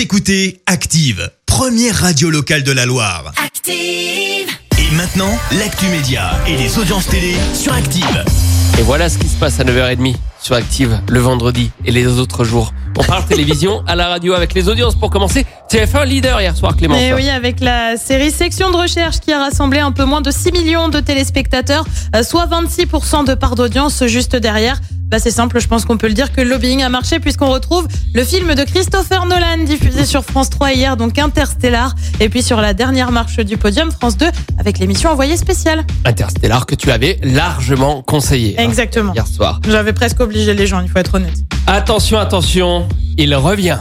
Vous écoutez Active, première radio locale de la Loire. Active. Et maintenant, l'actu média et les audiences télé sur Active. Et voilà ce qui se passe à 9h30 sur Active le vendredi et les autres jours. On parle télévision à la radio avec les audiences pour commencer. TF1 leader hier soir, Clément. Et oui, avec la série Section de recherche qui a rassemblé un peu moins de 6 millions de téléspectateurs, euh, soit 26% de part d'audience juste derrière. Bah c'est simple, je pense qu'on peut le dire que le lobbying a marché puisqu'on retrouve le film de Christopher Nolan diffusé sur France 3 hier, donc Interstellar. Et puis sur la dernière marche du podium, France 2 avec l'émission Envoyé spécial. Interstellar que tu avais largement conseillé. hein, Exactement. hier soir. J'avais presque obligé les gens, il faut être honnête. Attention, attention, il revient.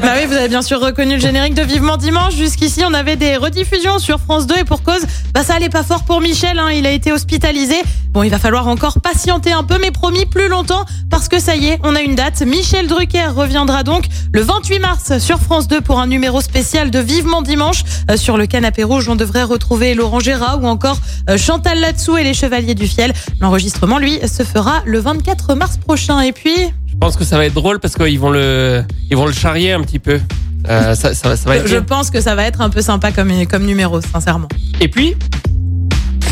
Bah oui, vous avez bien sûr reconnu le générique de Vivement Dimanche. Jusqu'ici, on avait des rediffusions sur France 2 et pour cause, bah ça allait pas fort pour Michel. Hein. Il a été hospitalisé. Bon, il va falloir encore patienter un peu, mais promis plus longtemps parce que ça y est, on a une date. Michel Drucker reviendra donc le 28 mars sur France 2 pour un numéro spécial de Vivement Dimanche. Euh, sur le canapé rouge, on devrait retrouver Laurent Gérard ou encore euh, Chantal Latsou et les Chevaliers du Fiel. L'enregistrement, lui, se fera le 24 mars prochain. Et puis, Je pense que ça va être drôle parce qu'ils vont le, ils vont le charrier un petit peu. Euh, ça, ça, va- ça va être je bien. pense que ça va être un peu sympa comme, comme numéro, sincèrement. Et puis,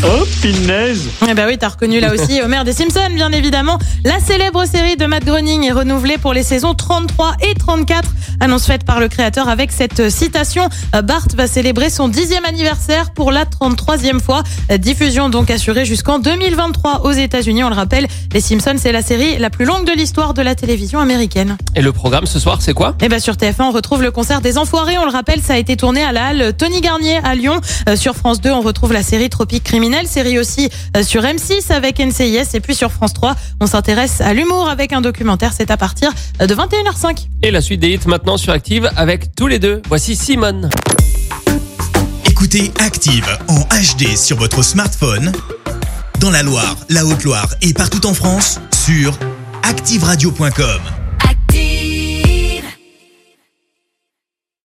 Oh, punaise Eh ben oui, t'as reconnu là aussi Homer des Simpsons, bien évidemment. La célèbre série de Matt Groening est renouvelée pour les saisons 33 et 34. Annonce faite par le créateur avec cette citation. Bart va célébrer son dixième anniversaire pour la 33e fois. Diffusion donc assurée jusqu'en 2023 aux États-Unis. On le rappelle, Les Simpsons, c'est la série la plus longue de l'histoire de la télévision américaine. et le programme ce soir, c'est quoi? Et ben sur TF1, on retrouve le concert des Enfoirés. On le rappelle, ça a été tourné à la halle Tony Garnier à Lyon. Euh, sur France 2, on retrouve la série Tropique criminel, série aussi euh, sur M6 avec NCIS. Et puis sur France 3, on s'intéresse à l'humour avec un documentaire. C'est à partir euh, de 21h05. Et la suite des hits maintenant sur Active avec tous les deux. Voici Simone. Écoutez Active en HD sur votre smartphone, dans la Loire, la Haute-Loire et partout en France, sur activeradio.com.